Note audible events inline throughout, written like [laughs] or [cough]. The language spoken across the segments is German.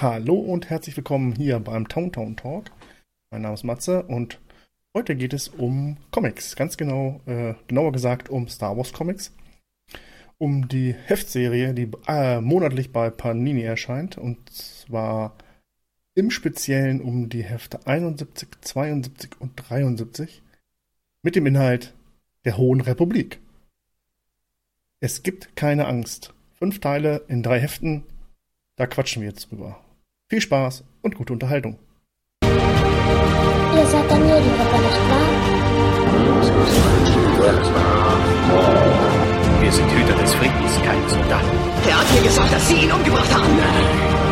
Hallo und herzlich willkommen hier beim Town Town Talk. Mein Name ist Matze und heute geht es um Comics. Ganz genau, äh, genauer gesagt um Star Wars Comics. Um die Heftserie, die äh, monatlich bei Panini erscheint. Und zwar im Speziellen um die Hefte 71, 72 und 73 mit dem Inhalt der Hohen Republik. Es gibt keine Angst. Fünf Teile in drei Heften. Da quatschen wir jetzt drüber. Viel Spaß und gute Unterhaltung. Ihr seid der Medienritter, nicht wahr? Wir sind Hüter des Friedens, keine Soldaten. Er hat mir gesagt, dass Sie ihn umgebracht haben.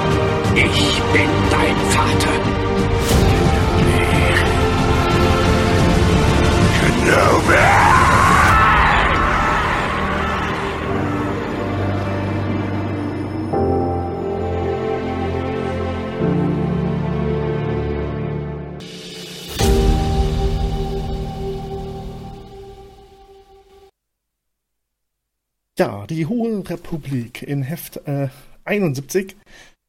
Ja, die Hohe Republik in Heft äh, 71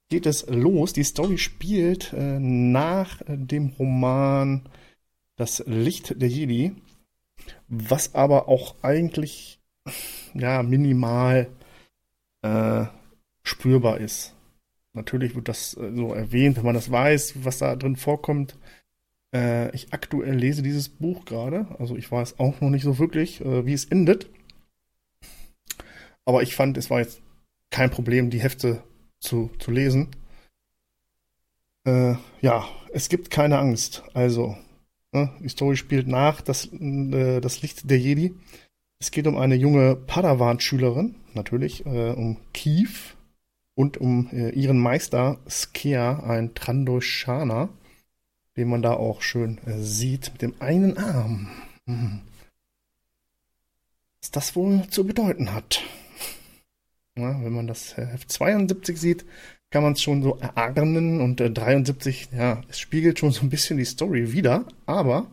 geht es los. Die Story spielt äh, nach dem Roman Das Licht der Jedi, was aber auch eigentlich ja minimal äh, spürbar ist. Natürlich wird das äh, so erwähnt, wenn man das weiß, was da drin vorkommt. Äh, ich aktuell lese dieses Buch gerade, also ich weiß auch noch nicht so wirklich, äh, wie es endet. Aber ich fand, es war jetzt kein Problem, die Hefte zu, zu lesen. Äh, ja, es gibt keine Angst. Also, ne, die Story spielt nach das, äh, das Licht der Jedi. Es geht um eine junge Padawan-Schülerin, natürlich, äh, um Keith und um äh, ihren Meister Skea, ein Trandoshana, den man da auch schön äh, sieht, mit dem einen Arm. Hm. Was das wohl zu bedeuten hat. Ja, wenn man das Heft 72 sieht, kann man es schon so erahnen und äh, 73, ja, es spiegelt schon so ein bisschen die Story wieder, aber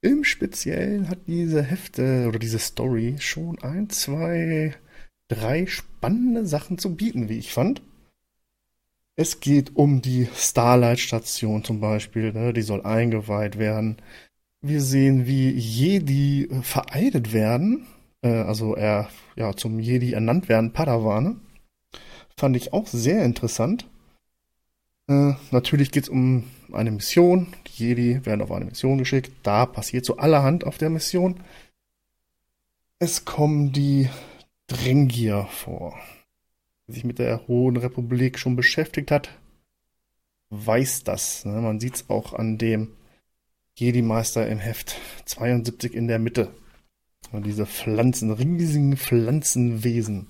im Speziellen hat diese Hefte oder diese Story schon ein, zwei, drei spannende Sachen zu bieten, wie ich fand. Es geht um die Starlight-Station zum Beispiel, ne, die soll eingeweiht werden. Wir sehen, wie Jedi vereidet werden, äh, also er ja zum Jedi ernannt werden, Padawane. Fand ich auch sehr interessant. Äh, natürlich geht es um eine Mission. Die Jedi werden auf eine Mission geschickt. Da passiert so allerhand auf der Mission. Es kommen die Drengier vor. Wer sich mit der Hohen Republik schon beschäftigt hat, weiß das. Ne? Man sieht es auch an dem Jedi-Meister im Heft 72 in der Mitte. Und diese Pflanzen, riesigen Pflanzenwesen,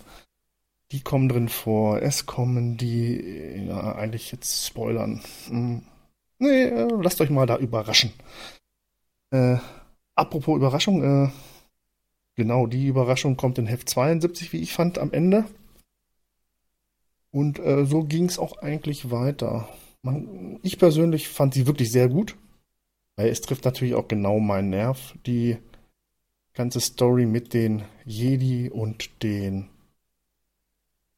die kommen drin vor. Es kommen die, ja, eigentlich jetzt spoilern. Hm. Nee, äh, lasst euch mal da überraschen. Äh, apropos Überraschung, äh, genau, die Überraschung kommt in Heft 72, wie ich fand, am Ende. Und äh, so ging es auch eigentlich weiter. Man, ich persönlich fand sie wirklich sehr gut. Weil es trifft natürlich auch genau meinen Nerv. Die ganze Story mit den Jedi und den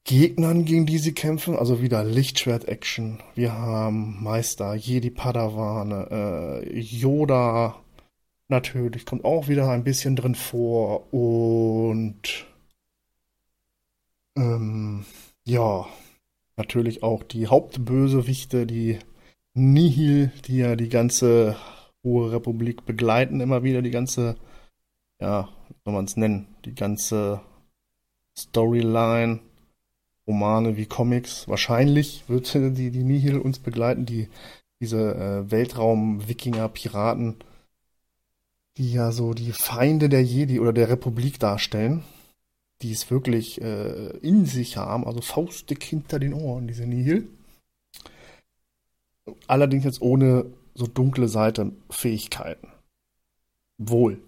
Gegnern, gegen die sie kämpfen. Also wieder Lichtschwert-Action. Wir haben Meister, Jedi Padawane, äh, Yoda natürlich kommt auch wieder ein bisschen drin vor und ähm, ja, natürlich auch die Hauptbösewichte, die Nihil, die ja die ganze Hohe Republik begleiten, immer wieder die ganze ja, wie soll man es nennen, die ganze Storyline, Romane wie Comics. Wahrscheinlich wird [laughs] die, die Nihil uns begleiten, die, diese äh, Weltraum-Wikinger, Piraten, die ja so die Feinde der Jedi oder der Republik darstellen, die es wirklich äh, in sich haben, also faustdick hinter den Ohren, diese Nihil. Allerdings jetzt ohne so dunkle Seite Fähigkeiten. Wohl.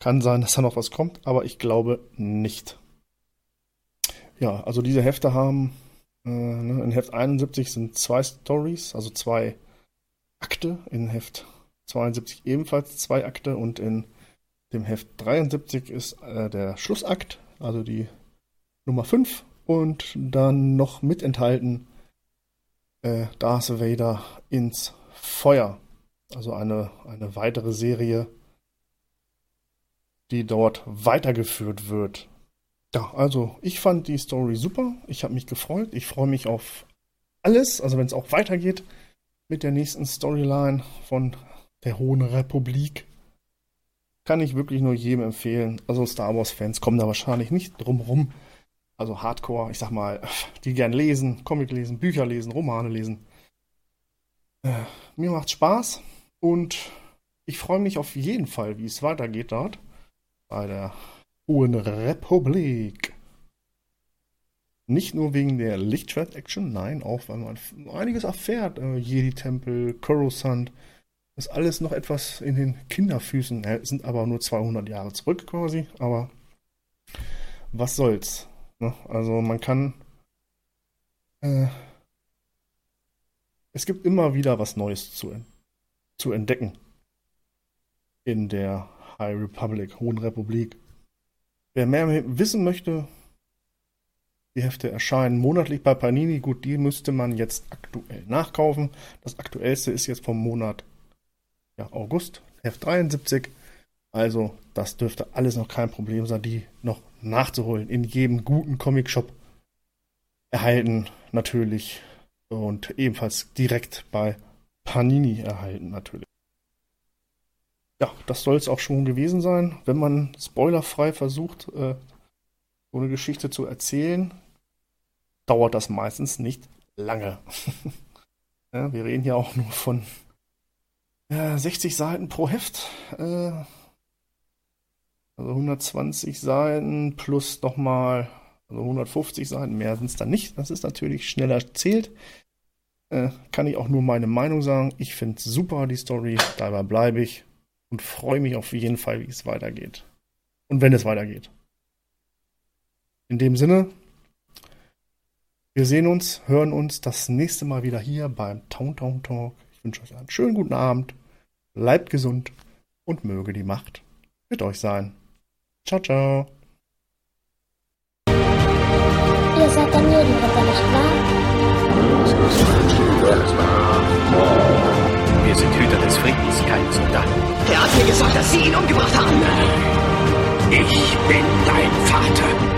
Kann sein, dass da noch was kommt, aber ich glaube nicht. Ja, also diese Hefte haben, äh, ne, in Heft 71 sind zwei Stories, also zwei Akte, in Heft 72 ebenfalls zwei Akte und in dem Heft 73 ist äh, der Schlussakt, also die Nummer 5 und dann noch mit enthalten äh, Darth Vader ins Feuer. Also eine, eine weitere Serie, die dort weitergeführt wird. Ja, also ich fand die Story super. Ich habe mich gefreut. Ich freue mich auf alles. Also wenn es auch weitergeht mit der nächsten Storyline von der Hohen Republik, kann ich wirklich nur jedem empfehlen. Also Star Wars-Fans kommen da wahrscheinlich nicht drum rum. Also Hardcore, ich sag mal, [laughs] die gern lesen, Comic lesen, Bücher lesen, Romane lesen. Äh, mir macht Spaß und ich freue mich auf jeden Fall, wie es weitergeht dort bei der Hohen Republik. Nicht nur wegen der Lichtschwert-Action, nein, auch weil man einiges erfährt. Äh, Jedi-Tempel, Coruscant, ist alles noch etwas in den Kinderfüßen. Äh, sind aber nur 200 Jahre zurück quasi, aber was soll's. Ne? Also man kann. Äh, es gibt immer wieder was Neues zu, zu entdecken. In der High Republic, Hohen Republik. Wer mehr wissen möchte, die Hefte erscheinen monatlich bei Panini. Gut, die müsste man jetzt aktuell nachkaufen. Das aktuellste ist jetzt vom Monat ja, August, Heft 73. Also, das dürfte alles noch kein Problem sein, die noch nachzuholen. In jedem guten Comic-Shop erhalten, natürlich. Und ebenfalls direkt bei Panini erhalten, natürlich. Ja, das soll es auch schon gewesen sein. Wenn man spoilerfrei versucht, äh, so eine Geschichte zu erzählen, dauert das meistens nicht lange. [laughs] ja, wir reden hier auch nur von äh, 60 Seiten pro Heft. Äh, also 120 Seiten plus nochmal also 150 Seiten, mehr sind es dann nicht. Das ist natürlich schneller erzählt. Äh, kann ich auch nur meine Meinung sagen. Ich finde super die Story, dabei bleibe ich und freue mich auf jeden Fall, wie es weitergeht. Und wenn es weitergeht. In dem Sinne, wir sehen uns, hören uns das nächste Mal wieder hier beim Town Town Talk. Ich wünsche euch einen schönen guten Abend, bleibt gesund und möge die Macht mit euch sein. Ciao, ciao. Ihr seid daneben, nicht wahr? Sie ihn umgebracht haben. Ich bin dein Vater.